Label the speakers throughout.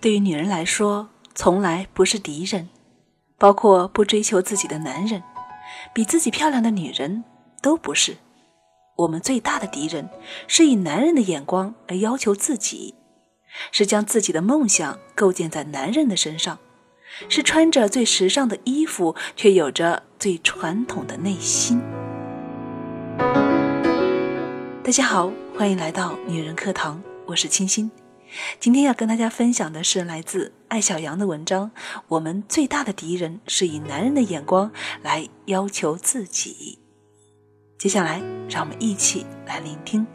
Speaker 1: 对于女人来说，从来不是敌人，包括不追求自己的男人，比自己漂亮的女人都不是。我们最大的敌人，是以男人的眼光来要求自己，是将自己的梦想构建在男人的身上，是穿着最时尚的衣服，却有着最传统的内心。大家好，欢迎来到女人课堂，我是清新。今天要跟大家分享的是来自艾小羊的文章。我们最大的敌人是以男人的眼光来要求自己。接下来，让我们一起来聆听。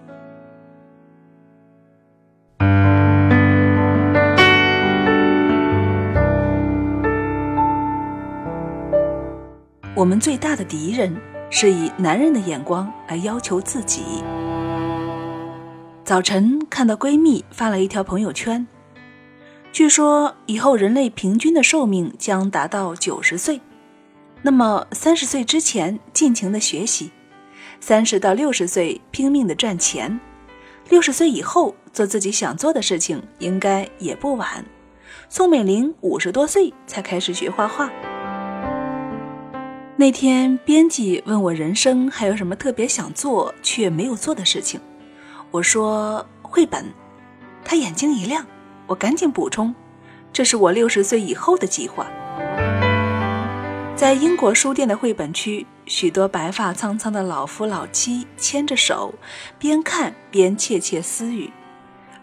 Speaker 1: 我们最大的敌人是以男人的眼光来要求自己。早晨看到闺蜜发了一条朋友圈，据说以后人类平均的寿命将达到九十岁，那么三十岁之前尽情的学习。三十到六十岁拼命的赚钱，六十岁以后做自己想做的事情，应该也不晚。宋美龄五十多岁才开始学画画。那天编辑问我人生还有什么特别想做却没有做的事情，我说绘本。他眼睛一亮，我赶紧补充，这是我六十岁以后的计划。在英国书店的绘本区，许多白发苍苍的老夫老妻牵着手，边看边窃窃私语。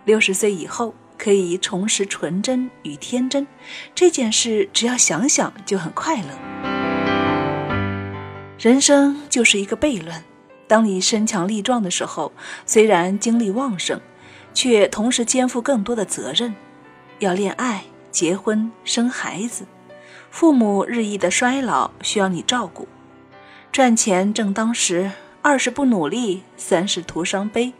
Speaker 1: 六十岁以后可以重拾纯真与天真，这件事只要想想就很快乐。人生就是一个悖论，当你身强力壮的时候，虽然精力旺盛，却同时肩负更多的责任，要恋爱、结婚、生孩子。父母日益的衰老，需要你照顾。赚钱正当时，二是不努力，三是徒伤悲。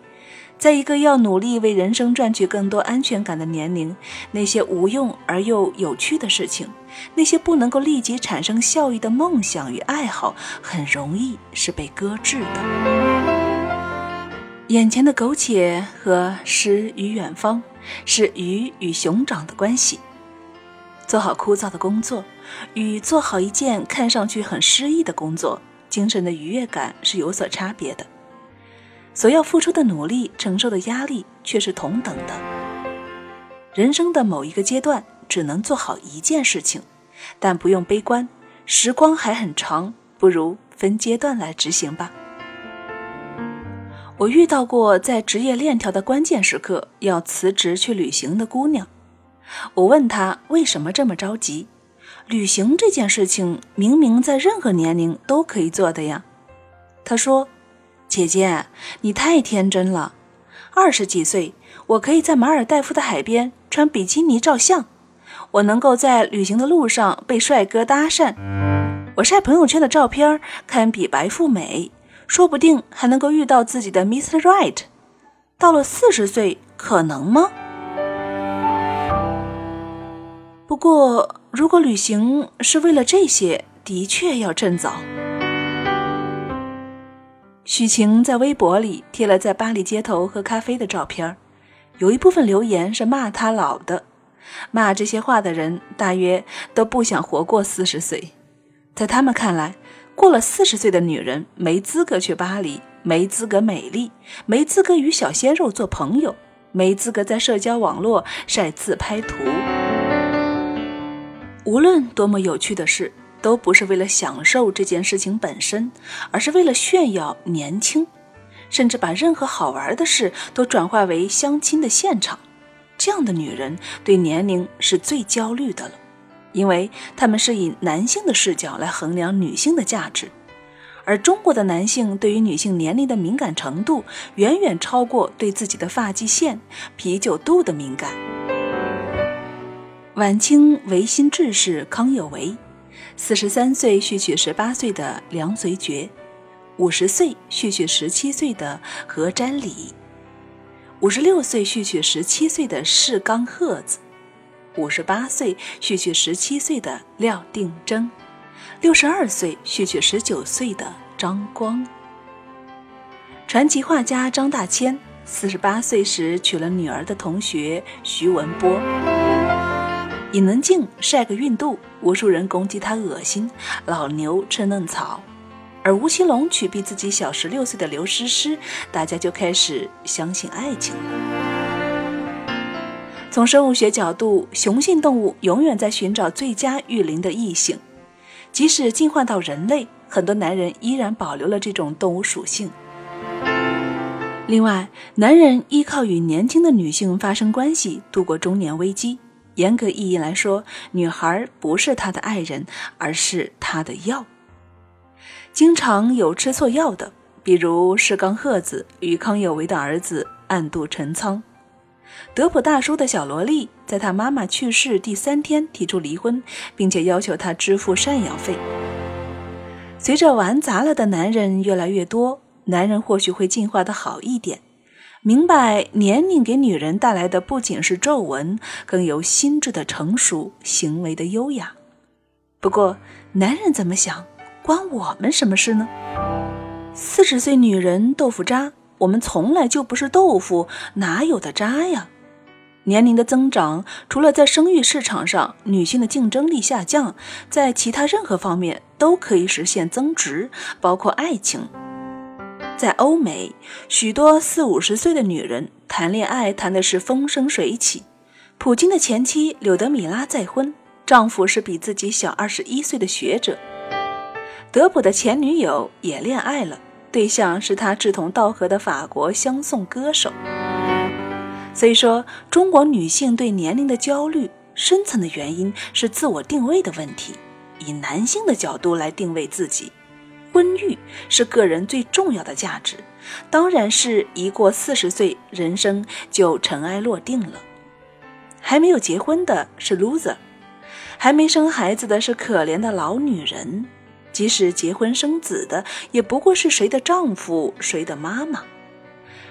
Speaker 1: 在一个要努力为人生赚取更多安全感的年龄，那些无用而又有趣的事情，那些不能够立即产生效益的梦想与爱好，很容易是被搁置的。眼前的苟且和诗与远方，是鱼与熊掌的关系。做好枯燥的工作，与做好一件看上去很诗意的工作，精神的愉悦感是有所差别的。所要付出的努力、承受的压力却是同等的。人生的某一个阶段，只能做好一件事情，但不用悲观，时光还很长，不如分阶段来执行吧。我遇到过在职业链条的关键时刻要辞职去旅行的姑娘。我问她为什么这么着急？旅行这件事情明明在任何年龄都可以做的呀。她说：“姐姐，你太天真了。二十几岁，我可以在马尔代夫的海边穿比基尼照相，我能够在旅行的路上被帅哥搭讪，我晒朋友圈的照片堪比白富美，说不定还能够遇到自己的 Mr. Right。到了四十岁，可能吗？”不过，如果旅行是为了这些，的确要趁早。许晴在微博里贴了在巴黎街头喝咖啡的照片，有一部分留言是骂她老的，骂这些话的人大约都不想活过四十岁。在他们看来，过了四十岁的女人没资格去巴黎，没资格美丽，没资格与小鲜肉做朋友，没资格在社交网络晒自拍图。无论多么有趣的事，都不是为了享受这件事情本身，而是为了炫耀年轻，甚至把任何好玩的事都转化为相亲的现场。这样的女人对年龄是最焦虑的了，因为她们是以男性的视角来衡量女性的价值，而中国的男性对于女性年龄的敏感程度，远远超过对自己的发际线、啤酒肚的敏感。晚清维新志士康有为，四十三岁续娶十八岁的梁随觉，五十岁续娶十七岁的何瞻礼，五十六岁续娶十七岁的释刚赫子，五十八岁续娶十七岁的廖定铮，六十二岁续娶十九岁的张光。传奇画家张大千，四十八岁时娶了女儿的同学徐文波。尹能静晒个孕肚，无数人攻击他恶心；老牛吃嫩草，而吴奇隆娶比自己小十六岁的刘诗诗，大家就开始相信爱情了。从生物学角度，雄性动物永远在寻找最佳育龄的异性，即使进化到人类，很多男人依然保留了这种动物属性。另外，男人依靠与年轻的女性发生关系度过中年危机。严格意义来说，女孩不是他的爱人，而是他的药。经常有吃错药的，比如石刚鹤子与康有为的儿子暗度陈仓。德普大叔的小萝莉在他妈妈去世第三天提出离婚，并且要求他支付赡养费。随着玩砸了的男人越来越多，男人或许会进化的好一点。明白年龄给女人带来的不仅是皱纹，更有心智的成熟、行为的优雅。不过，男人怎么想，关我们什么事呢？四十岁女人豆腐渣，我们从来就不是豆腐，哪有的渣呀？年龄的增长，除了在生育市场上女性的竞争力下降，在其他任何方面都可以实现增值，包括爱情。在欧美，许多四五十岁的女人谈恋爱谈的是风生水起。普京的前妻柳德米拉再婚，丈夫是比自己小二十一岁的学者。德普的前女友也恋爱了，对象是他志同道合的法国相送歌手。所以说，中国女性对年龄的焦虑，深层的原因是自我定位的问题，以男性的角度来定位自己。婚育是个人最重要的价值，当然是一过四十岁，人生就尘埃落定了。还没有结婚的是 loser，还没生孩子的是可怜的老女人，即使结婚生子的，也不过是谁的丈夫，谁的妈妈。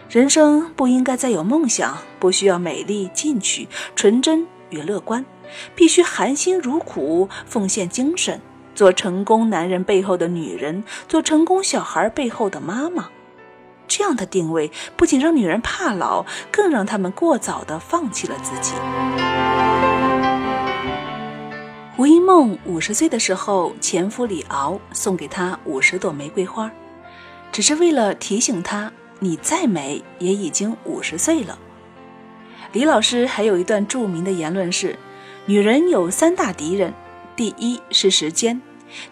Speaker 1: 人生不应该再有梦想，不需要美丽、进取、纯真与乐观，必须含辛茹苦，奉献精神。做成功男人背后的女人，做成功小孩背后的妈妈，这样的定位不仅让女人怕老，更让他们过早的放弃了自己。胡因梦五十岁的时候，前夫李敖送给她五十朵玫瑰花，只是为了提醒她，你再美也已经五十岁了。李老师还有一段著名的言论是：女人有三大敌人，第一是时间。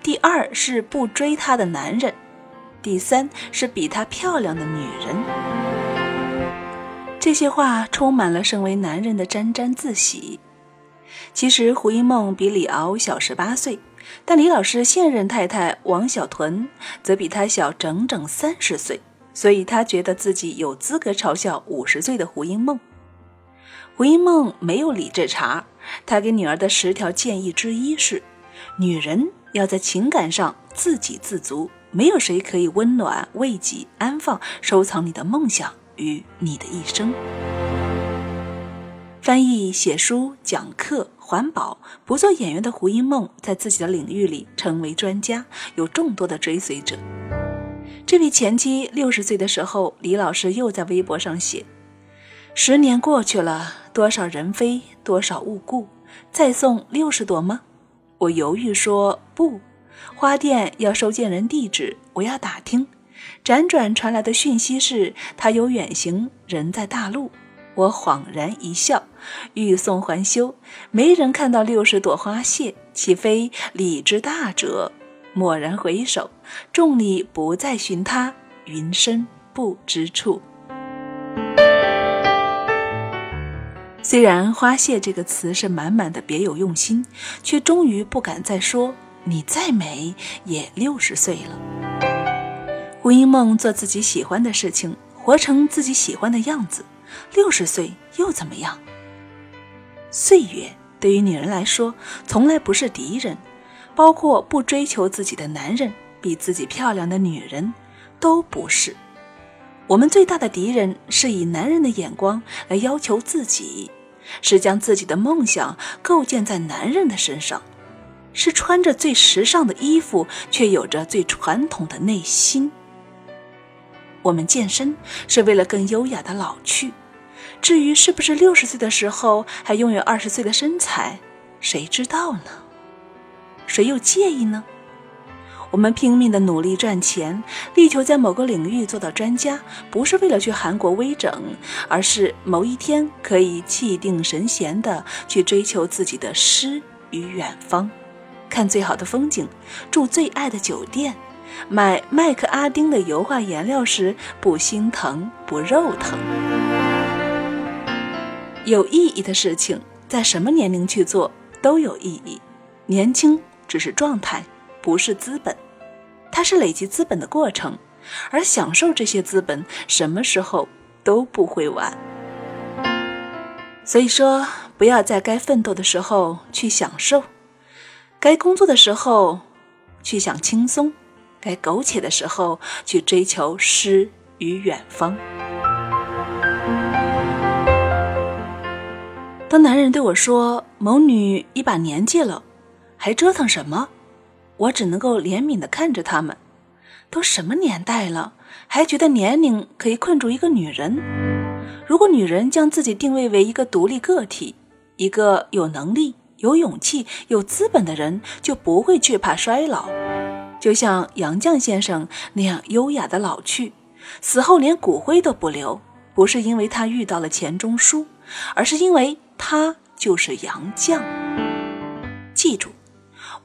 Speaker 1: 第二是不追她的男人，第三是比她漂亮的女人。这些话充满了身为男人的沾沾自喜。其实胡因梦比李敖小十八岁，但李老师现任太太王小屯则比他小整整三十岁，所以他觉得自己有资格嘲笑五十岁的胡因梦。胡因梦没有理这茬，他给女儿的十条建议之一是：女人。要在情感上自给自足，没有谁可以温暖、慰藉、安放、收藏你的梦想与你的一生。翻译、写书、讲课、环保，不做演员的胡因梦，在自己的领域里成为专家，有众多的追随者。这位前妻六十岁的时候，李老师又在微博上写：“十年过去了，多少人非，多少物故，再送六十朵吗？”我犹豫说不，花店要收件人地址，我要打听。辗转传来的讯息是他有远行，人在大陆。我恍然一笑，欲送还休。没人看到六十朵花谢，岂非礼之大者？蓦然回首，众里不再寻他，云深不知处。虽然“花谢”这个词是满满的别有用心，却终于不敢再说。你再美也六十岁了。胡因梦做自己喜欢的事情，活成自己喜欢的样子，六十岁又怎么样？岁月对于女人来说，从来不是敌人，包括不追求自己的男人，比自己漂亮的女人，都不是。我们最大的敌人是以男人的眼光来要求自己。是将自己的梦想构建在男人的身上，是穿着最时尚的衣服，却有着最传统的内心。我们健身是为了更优雅的老去，至于是不是六十岁的时候还拥有二十岁的身材，谁知道呢？谁又介意呢？我们拼命的努力赚钱，力求在某个领域做到专家，不是为了去韩国微整，而是某一天可以气定神闲的去追求自己的诗与远方，看最好的风景，住最爱的酒店，买麦克阿丁的油画颜料时不心疼不肉疼。有意义的事情，在什么年龄去做都有意义。年轻只是状态，不是资本。它是累积资本的过程，而享受这些资本，什么时候都不会晚。所以说，不要在该奋斗的时候去享受，该工作的时候去想轻松，该苟且的时候去追求诗与远方。当男人对我说：“某女一把年纪了，还折腾什么？”我只能够怜悯的看着他们，都什么年代了，还觉得年龄可以困住一个女人？如果女人将自己定位为一个独立个体，一个有能力、有勇气、有资本的人，就不会惧怕衰老，就像杨绛先生那样优雅的老去，死后连骨灰都不留，不是因为他遇到了钱钟书，而是因为他就是杨绛。记住。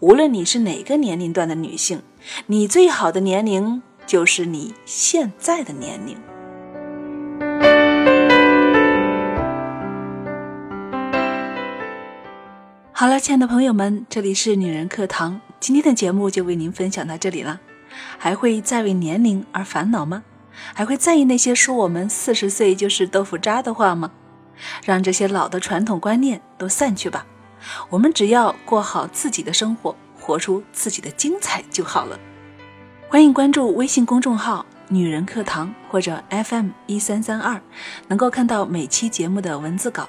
Speaker 1: 无论你是哪个年龄段的女性，你最好的年龄就是你现在的年龄。好了，亲爱的朋友们，这里是女人课堂，今天的节目就为您分享到这里了。还会再为年龄而烦恼吗？还会在意那些说我们四十岁就是豆腐渣的话吗？让这些老的传统观念都散去吧。我们只要过好自己的生活，活出自己的精彩就好了。欢迎关注微信公众号“女人课堂”或者 FM 一三三二，能够看到每期节目的文字稿。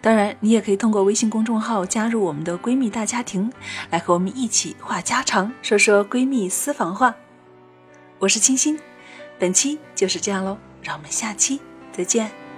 Speaker 1: 当然，你也可以通过微信公众号加入我们的闺蜜大家庭，来和我们一起话家常，说说闺蜜私房话。我是清新，本期就是这样喽，让我们下期再见。